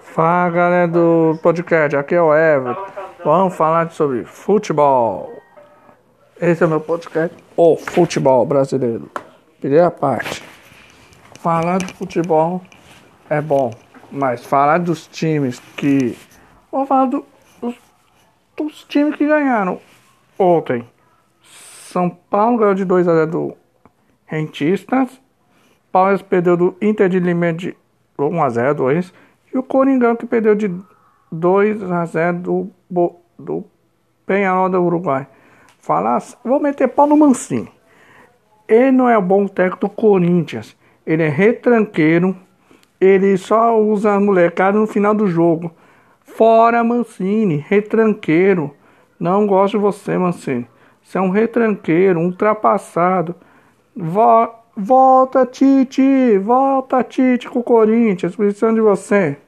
Fala galera do podcast, aqui é o Everton. Vamos falar sobre futebol. Esse é o meu podcast, o futebol brasileiro. Primeira parte. Falar do futebol é bom, mas falar dos times que. Vamos falar do, dos, dos times que ganharam ontem. São Paulo ganhou de 2 a 0 do Rentistas. Palmeiras perdeu do Inter de Lima de 1 a 0 2 e o Coringão que perdeu de 2 a 0 do, do Penharol do Uruguai. Falar, vou meter pau no Mancini. Ele não é o bom técnico do Corinthians. Ele é retranqueiro. Ele só usa a molecada no final do jogo. Fora Mancini, retranqueiro. Não gosto de você, Mancini. Você é um retranqueiro, um ultrapassado. Vo volta, Tite! Volta, Tite, com o Corinthians. Precisando de você.